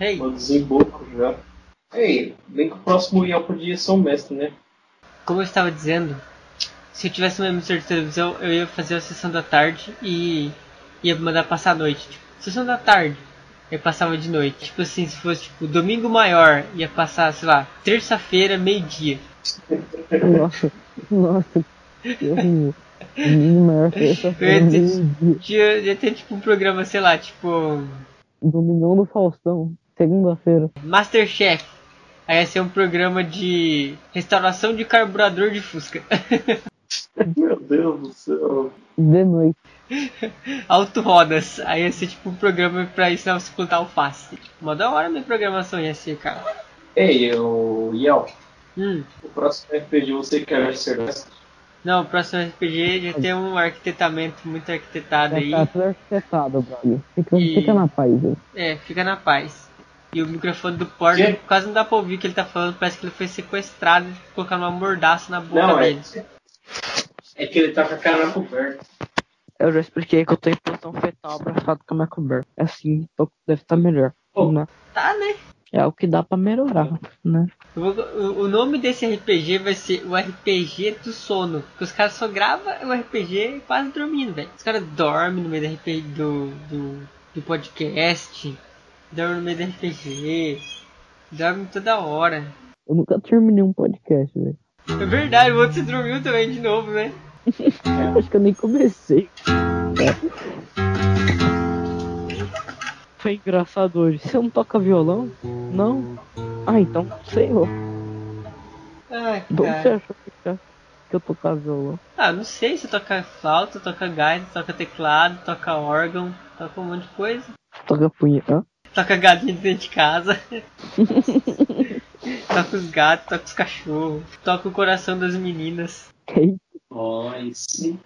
Hey. Uma desemboco já. Ei, bem que o próximo IEL podia ser um mestre, né? Como eu estava dizendo, se eu tivesse uma emissora de televisão, eu ia fazer a sessão da tarde e ia mandar passar a noite. Tipo, sessão da tarde, eu passava de noite. Tipo assim, se fosse tipo domingo maior, ia passar, sei lá, terça-feira, meio-dia. Nossa, nossa. Que horrível. Menino maior terça-feira, Eu ia ter- meio-dia. Ia, ia ter tipo um programa, sei lá, tipo Domingão do Faustão. Segunda-feira. Masterchef. Aí ia ser um programa de restauração de carburador de Fusca. Meu Deus do céu. De noite. Autorodas. Aí ia ser tipo um programa pra ensinar você a plantar alface. Uma da hora minha programação ia ser, cara. Ei, o IEL, Hum. o próximo RPG você quer ser mestre? Não, o próximo RPG já tem um arquitetamento muito arquitetado aí. Já tá tudo arquitetado, brother. Fica, E- fica na paz, velho. É, fica na paz. E o microfone do Porta Que? quase não dá pra ouvir o que ele tá falando. Parece que ele foi sequestrado e colocar uma mordaça na boca Não, é, dele. é que ele tá com a cara coberta. Eu já expliquei que eu tô em posição fetal abraçado com a minha coberta. Assim, tô- deve estar melhor. Pô. né? Tá, né? É o que dá pra melhorar, né? Eu vou- o, o nome desse RPG vai ser o RPG do sono. Porque os caras só gravam o RPG quase dormindo, velho. Os caras dormem no meio do RPG do, do, do podcast, dormem no meio do RPG, dormem toda hora. Eu nunca terminei um podcast, velho. É verdade, o outro você dormiu também de novo, né? Acho que eu nem comecei. Foi engraçado hoje. Você não toca violão? Não? Ah, então sei lá. Ai, De onde você cara. achou que, eu tocava violão? Ah, não sei, você toca flauta, toca gaita, toca teclado, toca órgão, toca um monte de coisa. Toca punheta? Toca galinha dentro de casa. toca os gatos, toca os cachorros. Toca o coração das meninas. Nice.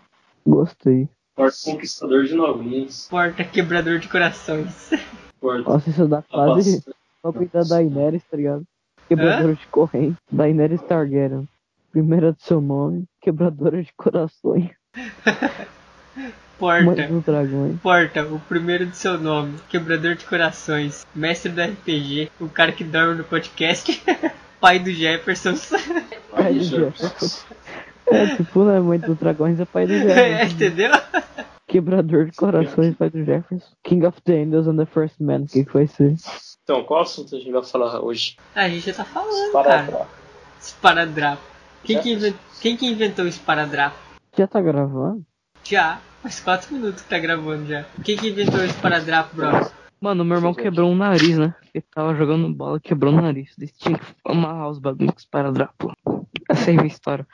gostei. Porto Conquistador de Novinhos. Porta quebrador de corações. Porto. Nossa, isso dá quase pra cuidar da Daenerys, tá ligado? Quebradora de corrente. Daenerys Targaryen. Primeira do seu nome, quebradora de corações. Mãe Porta. dos dragões. Porta, o primeiro do seu nome. Quebrador de corações. Mestre do RPG. O cara que dorme no podcast. Pai do Jefferson. Pai do Jefferson. É, tipo, né? Mãe dos dragões é pai do é, Jefferson. entendeu? Quebrador de corações, pai do Jefferson. King of the Angels and the First Man, o que, que vai ser? Então, qual assunto a gente vai falar hoje? A gente já tá falando, cara. Para Esparadrapo. Quem que, inven- Quem que inventou o esparadrapo? Já tá gravando? Já. Faz 4 minutos que tá gravando já. Quem que inventou o esparadrapo, bro? Mano, meu irmão quebrou um nariz, né? Ele tava jogando bola, quebrou o nariz. Ele tinha que amarrar os bagulhos para drapo. Essa é a minha história.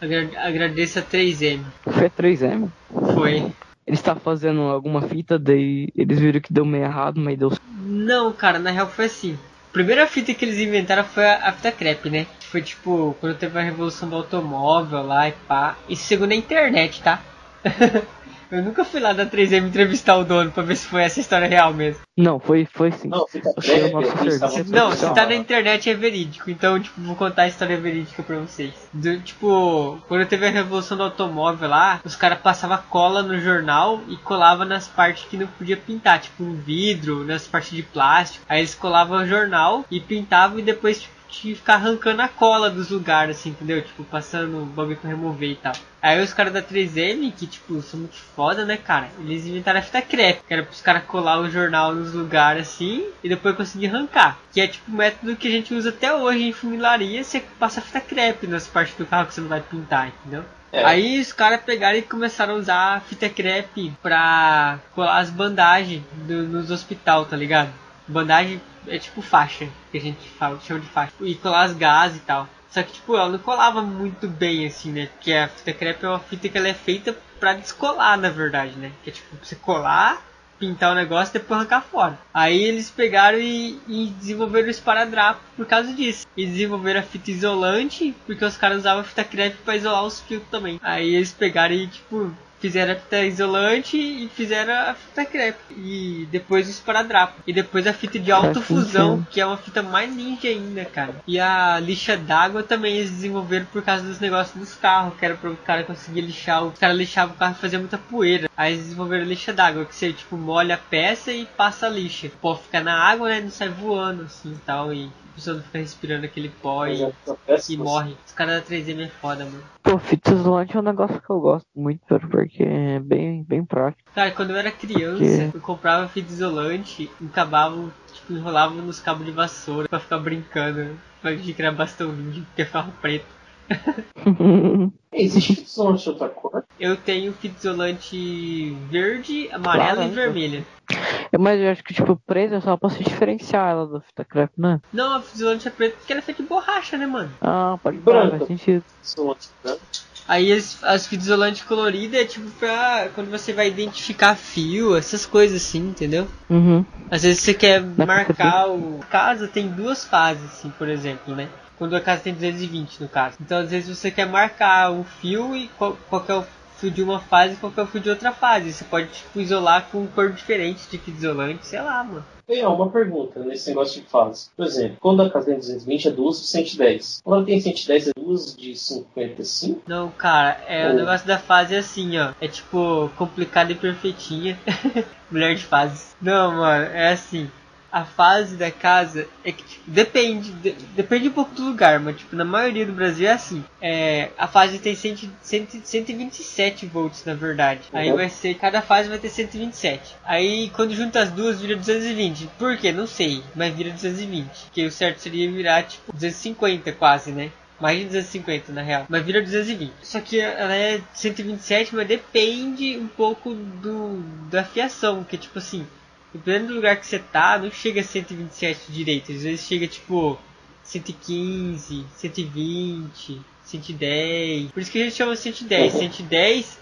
Agra- agradeço a 3M. Foi 3M. Foi. Eles estavam fazendo alguma fita, daí eles viram que deu meio errado, mas deu Não, cara, na real foi assim. A primeira fita que eles inventaram foi a, a fita crepe, né? Foi tipo, quando teve a revolução do automóvel lá e pá. Isso segundo a internet, tá? Eu nunca fui lá da 3M entrevistar o dono pra ver se foi essa história real mesmo. Não, foi, foi sim. Não, fica estavam Não, se tá na internet é verídico, então, tipo, vou contar a história verídica pra vocês. Do- tipo, quando teve a revolução do automóvel lá, os caras passavam cola no jornal e colava nas partes que não podia pintar, tipo no vidro, nas partes de plástico. Aí eles colavam o jornal e pintavam e depois, tipo, que ficar arrancando a cola dos lugares, assim, entendeu? Tipo, passando o bagulho pra remover e tal. Aí os caras da 3M, que, tipo, são muito foda, né, cara? Eles inventaram a fita crepe, que era pros caras colar o jornal nos lugares, assim, e depois conseguir arrancar. Que é, tipo, o método que a gente usa até hoje em funilaria, você passa a fita crepe nas partes do carro que você não vai pintar, entendeu? É. Aí os caras pegaram e começaram a usar a fita crepe pra colar as bandagens do- nos hospital, tá ligado? Bandagem é tipo faixa, que a gente fala, chama de faixa. E colar as gases e tal. Só que, tipo, ela não colava muito bem, assim, né? Porque a fita crepe é uma fita que ela é feita pra descolar, na verdade, né? Que é tipo, você colar, pintar o negócio e depois arrancar fora. Aí eles pegaram e, e desenvolveram o esparadrapo por causa disso. E desenvolveram a fita isolante, porque os caras usavam fita crepe pra isolar os fios também. Aí eles pegaram e, tipo, fizeram a fita isolante e fizeram a fita crepe. E depois o esparadrapo. E depois a fita de autofusão, que é uma fita mais ninja ainda, cara. E a lixa d'água também eles desenvolveram por causa dos negócios dos carros, que era para o cara conseguir lixar. O cara lixava o carro e fazia muita poeira. Aí eles desenvolveram lixa d'água, que você tipo molha a peça e passa a lixa. Pó fica na água, né? Não sai voando assim e tal. E a pessoa não fica respirando aquele pó e, e morre. Os caras da 3M é foda, mano. Pô, fita isolante é um negócio que eu gosto muito, porque é bem, bem prático. Cara, quando eu era criança, Porque- eu comprava fita isolante, encabava, tipo, enrolava nos cabos de vassoura pra ficar brincando. Pra gente criar bastão ninja, porque ficava preto. Existe isolante de outra cor? Eu tenho fita isolante verde, amarela e vermelha. Mas eu acho que, tipo, preto é só pra se diferenciar ela da fita crepe, né? Não, a fita isolante é preta porque ela é feita de borracha, né, mano? Ah, pode parar, faz sentido. Isolante branco? Aí as, as fitas isolante colorida é tipo pra quando você vai identificar fio, essas coisas assim, entendeu? Uhum. Às vezes você quer Dá marcar o. Casa tem duas fases, assim, por exemplo, né? Quando a casa tem 220 no caso. Então às vezes você quer marcar o fio e qual, qual é o fio de uma fase e qual é o fio de outra fase. Você pode tipo, isolar com cor diferente de fita isolante, sei lá, mano. Tem uma pergunta nesse negócio de fase. Por exemplo, quando a casa tem 220 é duas de 110. Quando ela tem 110 é duas de 55? Não, cara, é o Oh. negócio da fase é assim, ó. É tipo complicada e perfeitinha. Mulher de fases. Não, mano, é assim. A fase da casa é que tipo, depende, de- depende um pouco do lugar, mas tipo, na maioria do Brasil é assim. É, a fase tem 100, 100, 127 volts na verdade. Aí Uhum. vai ser, cada fase vai ter 127. Aí quando junta as duas vira 220. Por quê? Não sei, mas vira 220. Que o certo seria virar tipo 250 quase, né? Mais de 250 na real. Mas vira 220. Só que ela é 127, mas depende um pouco do da fiação. Que tipo assim, dependendo do lugar que você tá, não chega a 127 direito. Às vezes chega tipo 115, 120, 110. Por isso que a gente chama 110. 110,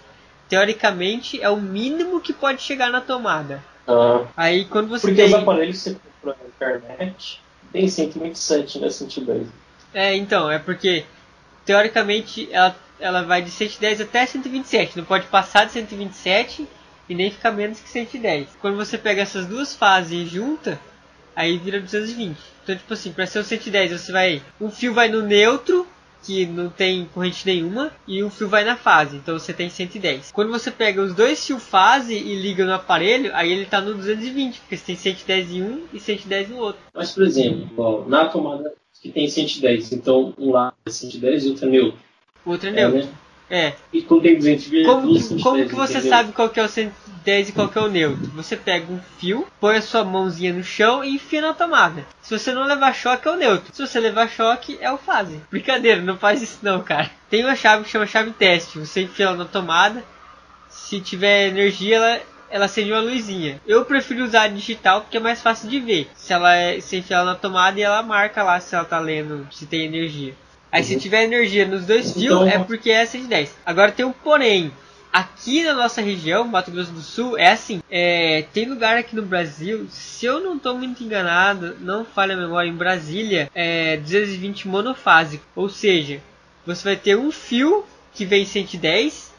teoricamente, é o mínimo que pode chegar na tomada. Ah, Aí quando você porque tem. os aparelhos que você compra na internet tem 127, né? 110. É, então, é porque teoricamente ela, ela vai de 110 até 127, não pode passar de 127 e nem ficar menos que 110. Quando você pega essas duas fases e junta, aí vira 220. Então, tipo assim, para ser o 110, você vai. Um fio vai no neutro, que não tem corrente nenhuma, e um fio vai na fase, então você tem 110. Quando você pega os dois fios fase e liga no aparelho, aí ele tá no 220, porque você tem 110 em um e 110 no outro. Mas, por exemplo, ó, na tomada que tem 110, então um lado é 110 e outro é neutro. O outro é É, neutro. né? É. E quando tem 220 Como, que- 110, como que você entendeu? sabe qual que é o 110 e qual que é o neutro? Você pega um fio, põe a sua mãozinha no chão e enfia na tomada. Se você não levar choque, é o neutro. Se você levar choque, é o fase. Brincadeira, não faz isso não, cara. Tem uma chave que chama chave teste. Você enfia ela na tomada. Se tiver energia, ela, ela acende uma luzinha. Eu prefiro usar a digital porque é mais fácil de ver. Se ela é, você enfia ela na tomada e ela marca lá se ela tá lendo, se tem energia. Aí se tiver energia nos dois fios, Então- é porque é 110. Agora tem um porém. Aqui na nossa região, Mato Grosso do Sul, é assim. é, tem lugar aqui no Brasil, se eu não estou muito enganado, não falha a memória, em Brasília, é 220 monofásico. Ou seja, você vai ter um fio que vem 110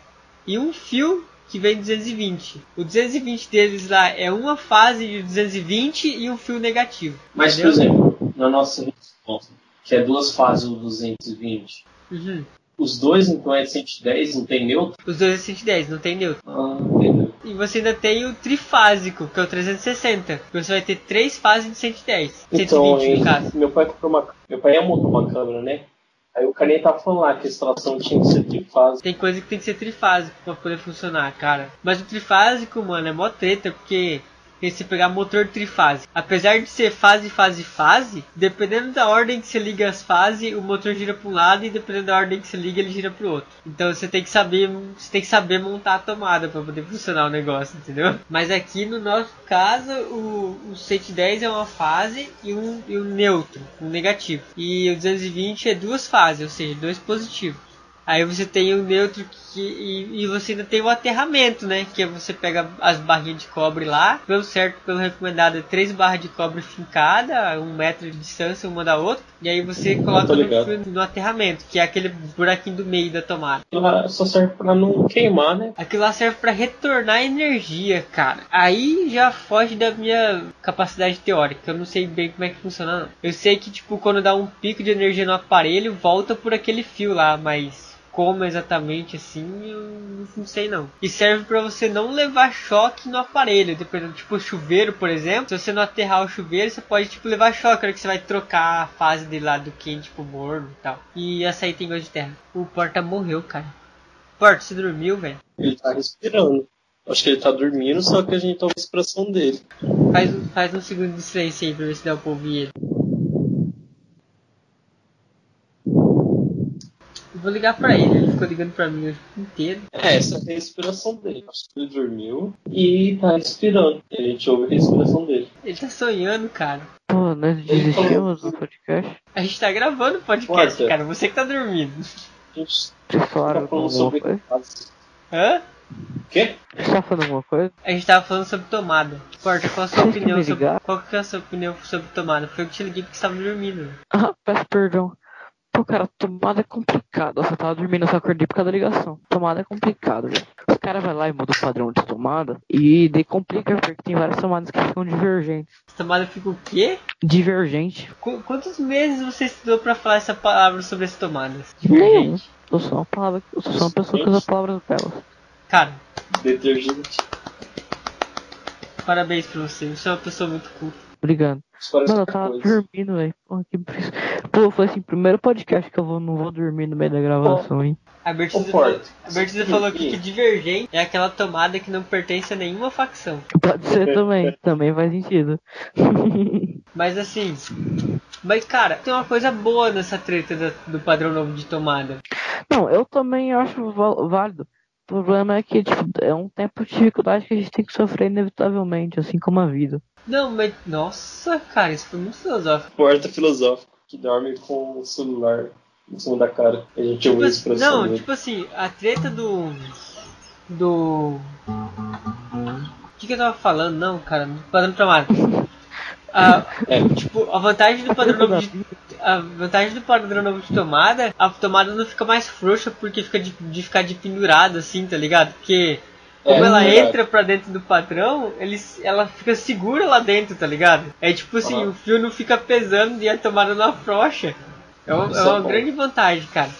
e um fio que vem 220. O 220 deles lá é uma fase de 220 e um fio negativo. Mas, por entendeu? exemplo, na nossa resposta, que é duas fases do 220, Uhum. os dois então é 110, não tem neutro? Os dois é 110, não tem neutro. Ah, entendeu. E você ainda tem o trifásico, que é o 360. que Você vai ter três fases de 110. 120 Então, no hein, caso. meu pai comprou uma. Meu pai ia montar uma câmera, né? Aí o carinha tava falando lá que a instalação tinha que ser trifásica. Tem coisa que tem que ser trifásico pra poder funcionar, cara. Mas o trifásico, mano, é mó treta, porque tem que se pegar motor trifásico. Apesar de ser fase, fase, fase, dependendo da ordem que você liga as fases, o motor gira pra um lado e dependendo da ordem que você liga, ele gira pro outro. Então você tem que saber, você tem que saber montar a tomada pra poder funcionar o negócio, entendeu? Mas aqui no nosso caso, o, o 110 é uma fase e um, e um neutro, um negativo. E o 220 é duas fases, ou seja, dois positivos. Aí você tem o neutro que, e, e, você ainda tem o aterramento, né? Que é você pega as barrinhas de cobre lá, pelo certo, pelo recomendado, é três barras de cobre fincada, um metro de distância uma da outra, e aí você coloca no, no, aterramento, que é aquele buraquinho do meio da tomada. Aquilo lá só serve pra não queimar, né? Aquilo lá serve para retornar energia, cara. Aí já foge da minha capacidade teórica, eu não sei bem como é que funciona. Não. Eu sei que, tipo, quando dá um pico de energia no aparelho, volta por aquele fio lá, mas como exatamente assim, eu não sei não. E serve para você não levar choque no aparelho, dependendo, tipo chuveiro, por exemplo. Se você não aterrar o chuveiro, você pode tipo levar choque, hora que você vai trocar a fase de lá do quente pro morno e tal. E essa aí tem gosto de terra. O Porta morreu, cara. Porta, você dormiu, velho? Ele tá respirando. Acho que ele tá dormindo, só que a gente tá ouve a expressão dele. Faz, faz um segundo de silêncio aí pra ver se dá pra ouvir ele. Vou ligar pra ele, ele ficou ligando pra mim o tempo inteiro. É, essa é a respiração dele. Ele dormiu e tá respirando. A gente ouve a respiração dele. Ele tá sonhando, cara. Pô, nós desistimos do podcast? A gente tá gravando o podcast, Porta. cara. Você que tá dormindo. A gente Vocês falaram tá sobre coisa? Hã? Quê? Você tá falando alguma coisa? A gente tava falando sobre tomada. Porta, qual a sua opinião sobre. Qual que é a sua opinião sobre tomada? Foi eu que te liguei porque você tava dormindo. Ah, peço perdão. Pô, cara, tomada é complicado. Você tava dormindo, eu só acordei por causa da ligação. Tomada é complicado, velho. Os caras vai lá e muda o padrão de tomada e daí complica, porque tem várias tomadas que ficam divergentes. A tomada fica o quê? Divergente. Qu quantos meses você estudou pra falar essa palavra sobre as tomadas? Nenhum. Eu sou uma palavra. Eu sou uma pessoa que usa palavras belas. Cara. Detergente. Parabéns pra você, você é uma pessoa muito culta. Obrigado. Mano, eu tava coisa. dormindo, velho. Porra, que Pô, eu falei assim, primeiro podcast que eu vou, não vou dormir no meio da gravação, hein? A Bertisa falou, a Bertisa falou que, que Divergente é aquela tomada que não pertence a nenhuma facção. Pode ser também, também faz sentido. Mas assim, mas cara, tem uma coisa boa nessa treta do, do padrão novo de tomada. Não, eu também acho válido. O problema é que tipo, é um tempo de dificuldade que a gente tem que sofrer inevitavelmente, assim como a vida. Não, mas. Nossa, cara, isso foi muito filosófico. Porta filosófico que dorme com o celular em cima da cara. A gente tipo, ouviu isso pra Não, dele. tipo assim, a treta do. Do. O que, que eu tava falando? Não, cara, padrão tomada. A, é. Tipo, a vantagem do padrão a vantagem do padrão novo de tomada, a tomada não fica mais frouxa porque fica de, de ficar de pendurado assim, tá ligado? Porque como é, ela é. entra pra dentro do padrão, ele, ela fica segura lá dentro, tá ligado? É tipo assim, o fio não fica pesando e a tomada não afrouxa. É uma, é uma é grande vantagem, cara.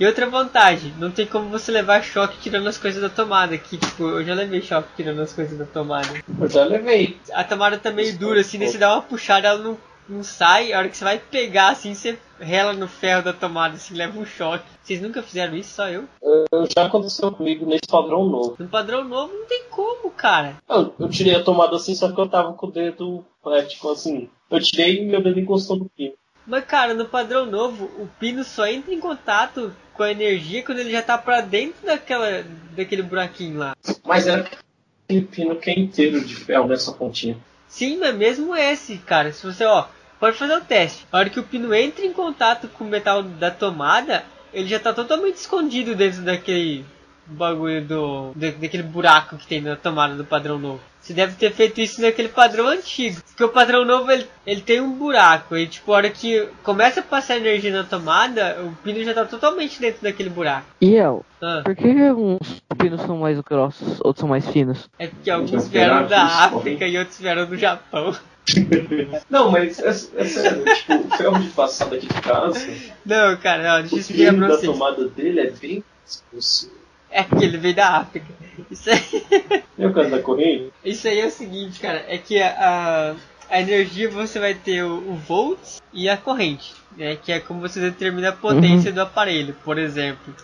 E outra vantagem, não tem como você levar choque tirando as coisas da tomada. Que tipo, eu já levei choque tirando as coisas da tomada. Eu já levei. A tomada tá meio dura, assim, daí você dá uma puxada, ela não não sai, a hora que você vai pegar assim, você rela no ferro da tomada, assim, leva um choque. Vocês nunca fizeram isso, só eu? Uh, já aconteceu comigo nesse padrão novo. No padrão novo não tem como, cara. Eu, eu tirei a tomada assim, só que eu tava com o dedo, é, tipo assim, eu tirei e meu dedo encostou no pino. Mas cara, no padrão novo, o pino só entra em contato com a energia quando ele já tá pra dentro daquela, daquele buraquinho lá. Mas era aquele pino que é inteiro de ferro nessa pontinha. Sim, mas mesmo esse, cara, se você, ó, pode fazer o teste. A hora que o pino entra em contato com o metal da tomada, ele já tá totalmente escondido dentro daquele bagulho do. daquele buraco que tem na tomada do padrão novo. Você deve ter feito isso naquele padrão antigo. Porque o padrão novo ele, ele tem um buraco. E tipo, a hora que começa a passar energia na tomada, o pino já tá totalmente dentro daquele buraco. E El, ah. por que alguns pinos são mais grossos, outros são mais finos? É porque alguns vieram da África e outros vieram do Japão. não, mas é, é sério, tipo, o ferro de passada aqui de casa. Não, cara, não, deixa eu explicar pra vocês. tomada dele é bem expulsivo. É porque ele veio da África. Isso aí. É o caso da corrente? Isso aí é o seguinte, cara, é que a, a energia você vai ter o, o volts e a corrente, né? Que é como você determina a potência uhum. do aparelho, por exemplo.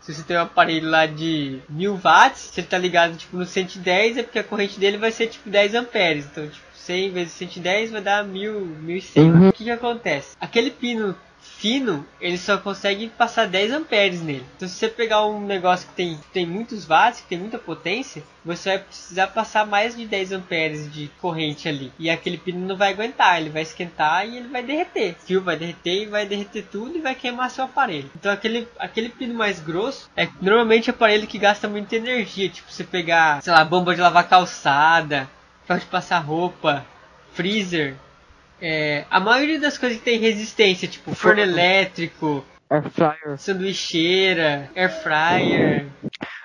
Se você tem um aparelho lá de 1000 watts, se ele tá ligado tipo no 110, é porque a corrente dele vai ser tipo 10 amperes. Então, tipo, 100 vezes 110 vai dar 1000, 1100. Uhum. O que que acontece? Aquele pino fino, ele só consegue passar 10 amperes nele. Então se você pegar um negócio que tem, tem muitos watts, que tem muita potência, você vai precisar passar mais de 10 amperes de corrente ali. E aquele pino não vai aguentar, ele vai esquentar e ele vai derreter. O fio vai derreter e vai derreter tudo e vai queimar seu aparelho. Então aquele, aquele pino mais grosso é normalmente aparelho que gasta muita energia. Tipo, você pegar, sei lá, bomba de lavar calçada, pode passar roupa, freezer, é, a maioria das coisas que tem resistência, tipo forno elétrico, Air fryer. sanduicheira, air fryer,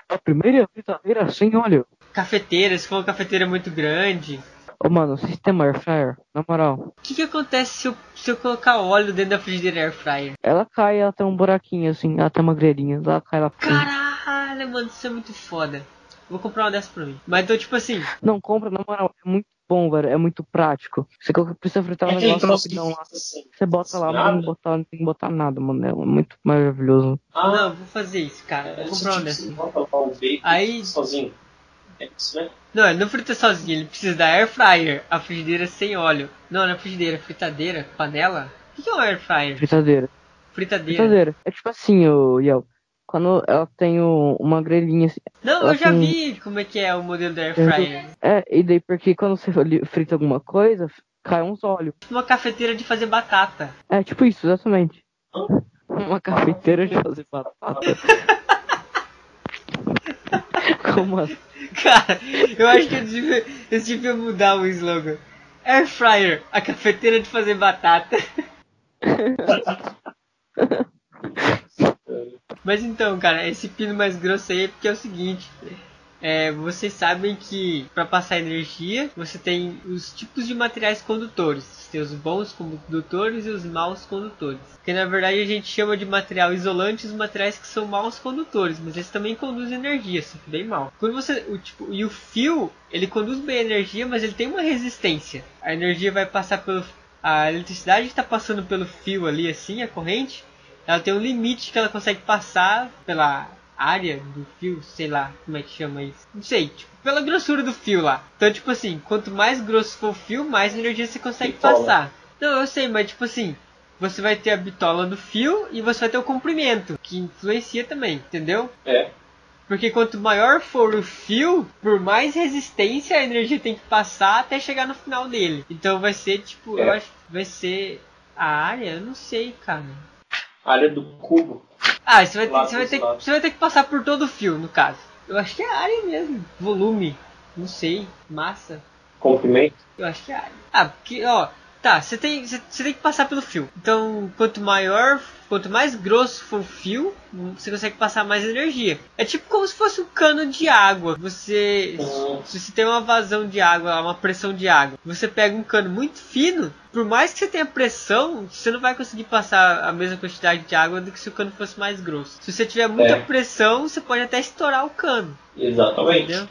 A primeira fritadeira sem óleo. cafeteira, se for uma cafeteira muito grande. Ô, mano, sistema air fryer, na moral. O que, que acontece se eu, se eu colocar óleo dentro da frigideira air fryer? Ela cai, ela tem um buraquinho assim, ela tem uma grelhinha, ela cai lá. Caralho, mano, isso é muito foda. Vou comprar uma dessa pra mim. Mas então, tipo assim, Não, compra, na moral, é muito bom, velho, é muito prático. Você precisa fritar É um aquele negócio rapidão lá. assim. Você bota lá, mas não, botar, não tem que botar nada, mano. É muito maravilhoso. Ah, não, vou fazer isso, cara. é Vou comprar um bacon Aí- sozinho. É isso, né? Não, ele não frita sozinho, ele precisa da air fryer, a frigideira sem óleo. Não, não é frigideira, fritadeira, panela. O que é uma air fryer? Fritadeira. Fritadeira. Fritadeira. É tipo assim, o Yel. Quando ela tem o- uma grelhinha assim. Não, eu já tem- vi como é que é o modelo da air fryer. É, e daí porque quando você frita alguma coisa, cai uns óleos. Uma cafeteira de fazer batata. É tipo isso, exatamente. Uma cafeteira de fazer batata. Como assim? Cara, eu acho que eu devia, eu devia mudar o slogan. Air fryer, a cafeteira de fazer batata. Mas então, cara, esse pino mais grosso aí é porque é o seguinte. É, vocês sabem que para passar energia você tem os tipos de materiais condutores. Você tem os bons condutores e os maus condutores. Que na verdade a gente chama de material isolante os materiais que são maus condutores, mas eles também conduzem energia, só que bem mal. Quando você, o, tipo, e o fio, ele conduz bem a energia, mas ele tem uma resistência. A energia vai passar pelo a eletricidade está passando pelo fio ali assim, a corrente, ela tem um limite que ela consegue passar pela área do fio, sei lá como é que chama isso. Não sei, tipo, pela grossura do fio lá. Então, tipo assim, quanto mais grosso for o fio, mais energia você consegue Bitola. passar. Não, eu sei, mas tipo assim, você vai ter a bitola do fio e você vai ter o comprimento, que influencia também, entendeu? É. Porque quanto maior for o fio, por mais resistência a energia tem que passar até chegar no final dele. Então vai ser tipo, eu É. acho que vai ser a área, eu não sei, cara. Área do cubo. Ah, você vai, ter, você, vai ter, você vai ter que passar por todo o fio, no caso. Eu acho que é área mesmo. Volume. Não sei. Massa. Comprimento. Eu acho que é área. Ah, porque, ó. Tá, você tem, você, você tem que passar pelo fio. Então, quanto maior, quanto mais grosso for o fio, você consegue passar mais energia. É tipo como se fosse um cano de água. Você, Uhum. se você tem uma vazão de água, uma pressão de água, você pega um cano muito fino, por mais que você tenha pressão, você não vai conseguir passar a mesma quantidade de água do que se o cano fosse mais grosso. Se você tiver muita É. pressão, você pode até estourar o cano. Exatamente. Entendeu?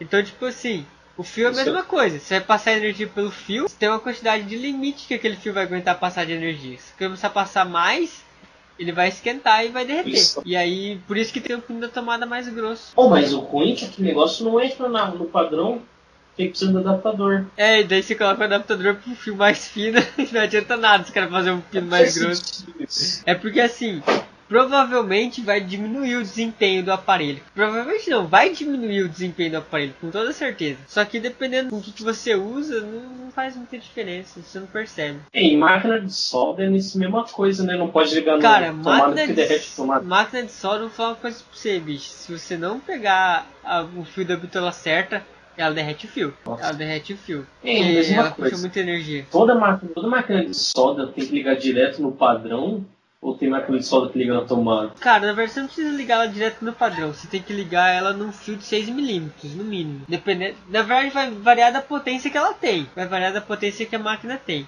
Então, tipo assim, o fio é a mesma coisa. Você vai passar energia pelo fio, você tem uma quantidade de limite que aquele fio vai aguentar passar de energia. Se começar a passar mais, ele vai esquentar e vai derreter. Isso. E aí, por isso que tem o pino da tomada mais grosso. Pô, mas o ruim é que aquele negócio não entra na- no padrão. Tem que precisar do adaptador. É, e daí você coloca o adaptador pro fio mais fino e não adianta nada os caras fazerem um pino mais grosso. É porque assim, provavelmente vai diminuir o desempenho do aparelho. Provavelmente não, vai diminuir o desempenho do aparelho, com toda certeza. Só que dependendo do que, que você usa, não, não faz muita diferença, você não percebe. É, e máquina de solda é nesse mesma coisa, né? Não pode ligar no Cara, tomada máquina que de, derrete tomada. máquina de solda, vou falar uma coisa pra você, bicho. Se você não pegar a- o fio da bitola certa, ela derrete o fio. Nossa. Ela derrete o fio. É, mesma ela puxa coisa. muita energia. Toda máquina, toda máquina de solda tem que ligar direto no padrão ou tem máquina de solda que liga na tomada? Cara, na verdade você não precisa ligar ela direto no padrão. Você tem que ligar ela num fio de 6mm, no mínimo. Dependendo, na verdade vai variar da potência que ela tem. Vai variar da potência que a máquina tem.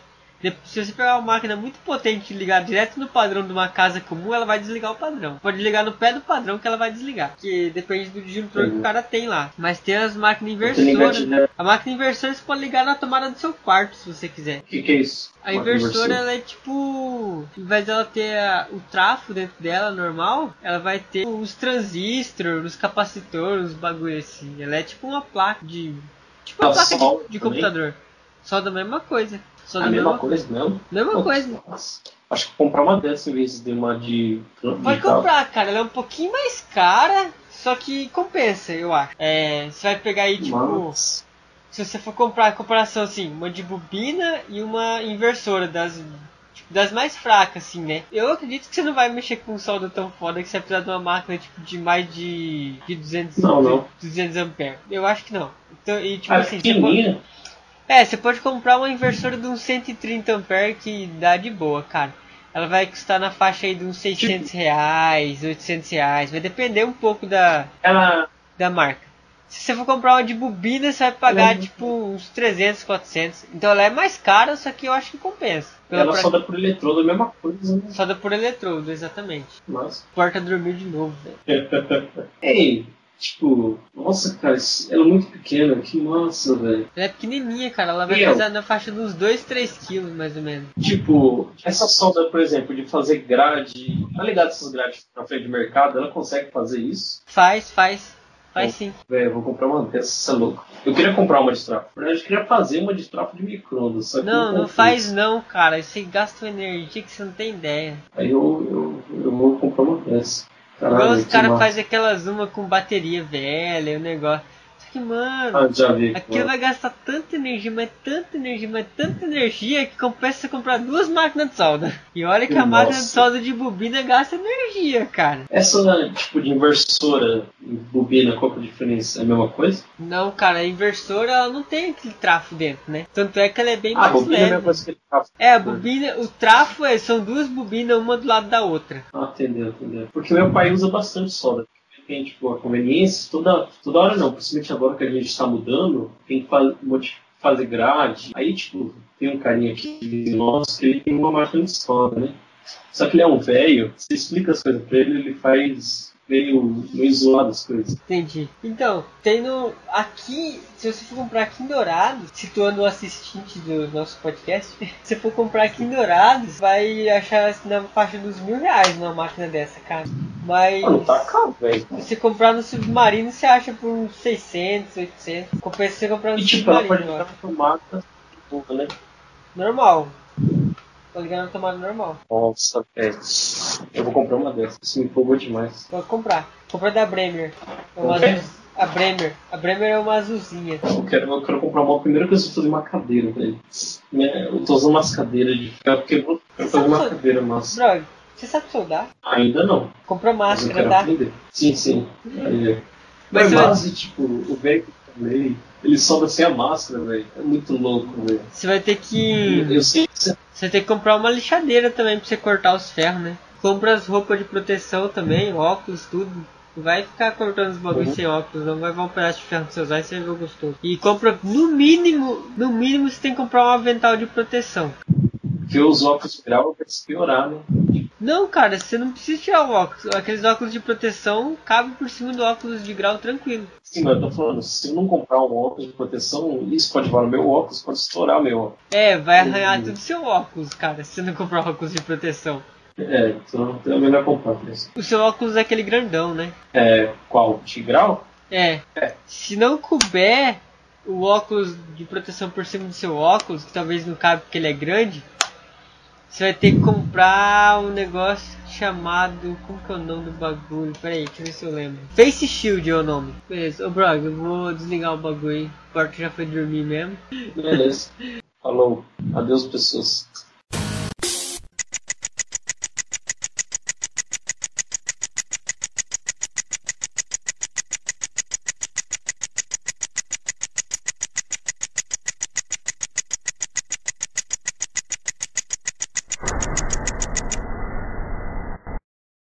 Se você pegar uma máquina muito potente e ligar direto no padrão de uma casa comum, ela vai desligar o padrão. Pode ligar no pé do padrão que ela vai desligar. Que depende do disjuntor que o Uhum. cara tem lá. Mas tem as máquinas inversoras. A máquina inversora você pode ligar na tomada do seu quarto se você quiser. O que, que é isso? A Máquina inversora ela é tipo. Ao invés dela ter a- o trafo dentro dela normal, ela vai ter os transistores, os capacitores, os bagulho assim. Ela é tipo uma placa de. Tipo uma Ah, placa de, de computador. Só da mesma coisa. Só A da mesma mesma, coisa mesmo? mesma Pô, coisa. nossa. Acho que comprar uma dessas em vez de uma de. Pode comprar, cara. Ela é um pouquinho mais cara, só que compensa, eu acho. É, você vai pegar aí, tipo. Mas. Se você for comprar comparação assim, uma de bobina e uma inversora das tipo, das mais fracas assim, né? Eu acredito que você não vai mexer com um solda tão foda que você vai precisar de uma máquina tipo de mais de, de 200 Não, não. 200 amperes. Eu acho que não. Então, e tipo A assim, você pode. É, você pode comprar uma inversora de uns 130 amperes que dá de boa, cara. Ela vai custar na faixa aí de uns 600 reais, 800 reais. Vai depender um pouco da, Ela. da marca. Se você for comprar uma de bobina, você vai pagar Ela- tipo uns 300, 400. Então ela é mais cara, só que eu acho que compensa. Pela Ela pra- só dá por eletrodo, a mesma coisa, né? só dá por eletrodo, exatamente. Mas. Porta dormiu de novo, velho. Ei, tipo, nossa, cara, ela é muito pequena, que massa, velho. Ela é pequenininha, cara. Ela vai E eu? pesar na faixa de uns 2, 3 quilos, mais ou menos. Tipo, essa solda, por exemplo, de fazer grade. Tá ligado essas grades na frente do mercado? Ela consegue fazer isso? Faz, faz. Faz sim. Velho, eu vou comprar uma dessas, você é louco. Eu queria comprar uma de trafo. Na verdade, eu queria fazer uma de trafo de micro-ondas. Não, eu não fiz. faz não, cara. Você gasta uma energia que você não tem ideia. Aí eu, eu, eu vou comprar uma dessa. Igual Caralho, os que caras fazem aquelas uma com bateria velha, o negócio. Que, mano, Ah, já vi. Aquilo vai gastar tanta energia, mas tanta energia, mas tanta energia que compensa você comprar duas máquinas de solda. E olha que a Nossa. máquina de solda de bobina gasta energia, cara. Essa tipo de inversora bobina, qual é a diferença? É a mesma coisa? Não, cara, a inversora ela não tem aquele trafo dentro, né? Tanto é que ela é bem Ah, mais bobina é a leve. coisa que trafo. É, a bobina, o trafo é, são duas bobinas, uma do lado da outra. Ah, entendeu, entendeu. Porque meu pai usa bastante solda. Tem, tipo, a conveniência, toda, toda hora não, principalmente agora que a gente está mudando, tem que fa- modi- fazer grade. Aí, tipo, tem um carinha aqui, nosso, que ele tem uma máquina de solda, né? Só que ele é um velho, você explica as coisas pra ele, ele faz meio, meio zoado as coisas. Entendi. Então, tem no. Aqui, se você for comprar aqui em Dourados, situando o assistente do nosso podcast, se for comprar aqui em Dourados, vai achar na faixa dos mil reais uma máquina dessa, cara. Mas. Mano, tá caro, velho. Se você comprar no submarino, você acha por uns 600, 800. Compensa você comprar no E tipo, ela pode submarino, ficar tomada, tipo, né? Normal. Pode ligar na tomada normal. Nossa, velho. Eu vou comprar uma dessas, isso me empolgou demais. Pode comprar. Compra da Bremer. É uma O quê? azul- A Bremer. A Bremer é uma azulzinha. Eu quero, eu quero comprar uma. A primeira coisa é fazer uma cadeira, velho. Né, Eu tô usando umas cadeiras de ficar, porque eu vou fazer uma cadeira massa. Brog, você sabe soldar? Ainda não. Compra eu máscara, tá? aprender. Sim, sim. Aí, é. Mas Mas base, tipo, o velho falei, ele solda sem a máscara, velho. É muito louco, velho. Você vai ter que. Eu sei você. Você tem que comprar uma lixadeira também pra você cortar os ferros, né? Compra as roupas de proteção também, óculos, tudo. Vai ficar cortando os bagulhos Uhum. sem óculos, não vai um pedaço de ferro nos seus olhos e você vai ver o gostoso. E compra, no mínimo, no mínimo você tem que comprar um avental de proteção. Porque os óculos de grau vai se piorar, né? Não, cara, você não precisa tirar o óculos. Aqueles óculos de proteção cabem por cima do óculos de grau tranquilo. Sim, mas eu tô falando, se eu não comprar um óculos de proteção, isso pode levar no meu óculos, pode estourar o meu óculos. É, vai arranhar Uhum. tudo seu óculos, cara, se você não comprar óculos de proteção. É, então é melhor comprar mesmo. O seu óculos é aquele grandão, né? É, qual? De grau? É. É. Se não couber o óculos de proteção por cima do seu óculos, que talvez não cabe porque ele é grande, você vai ter que comprar um negócio chamado. Como que é o nome do bagulho? Pera aí, deixa eu ver se eu lembro. Face Shield é o nome. Beleza, ô Brog, eu vou desligar o bagulho aí. O Porto já foi dormir mesmo. Beleza. Falou. Adeus, pessoas.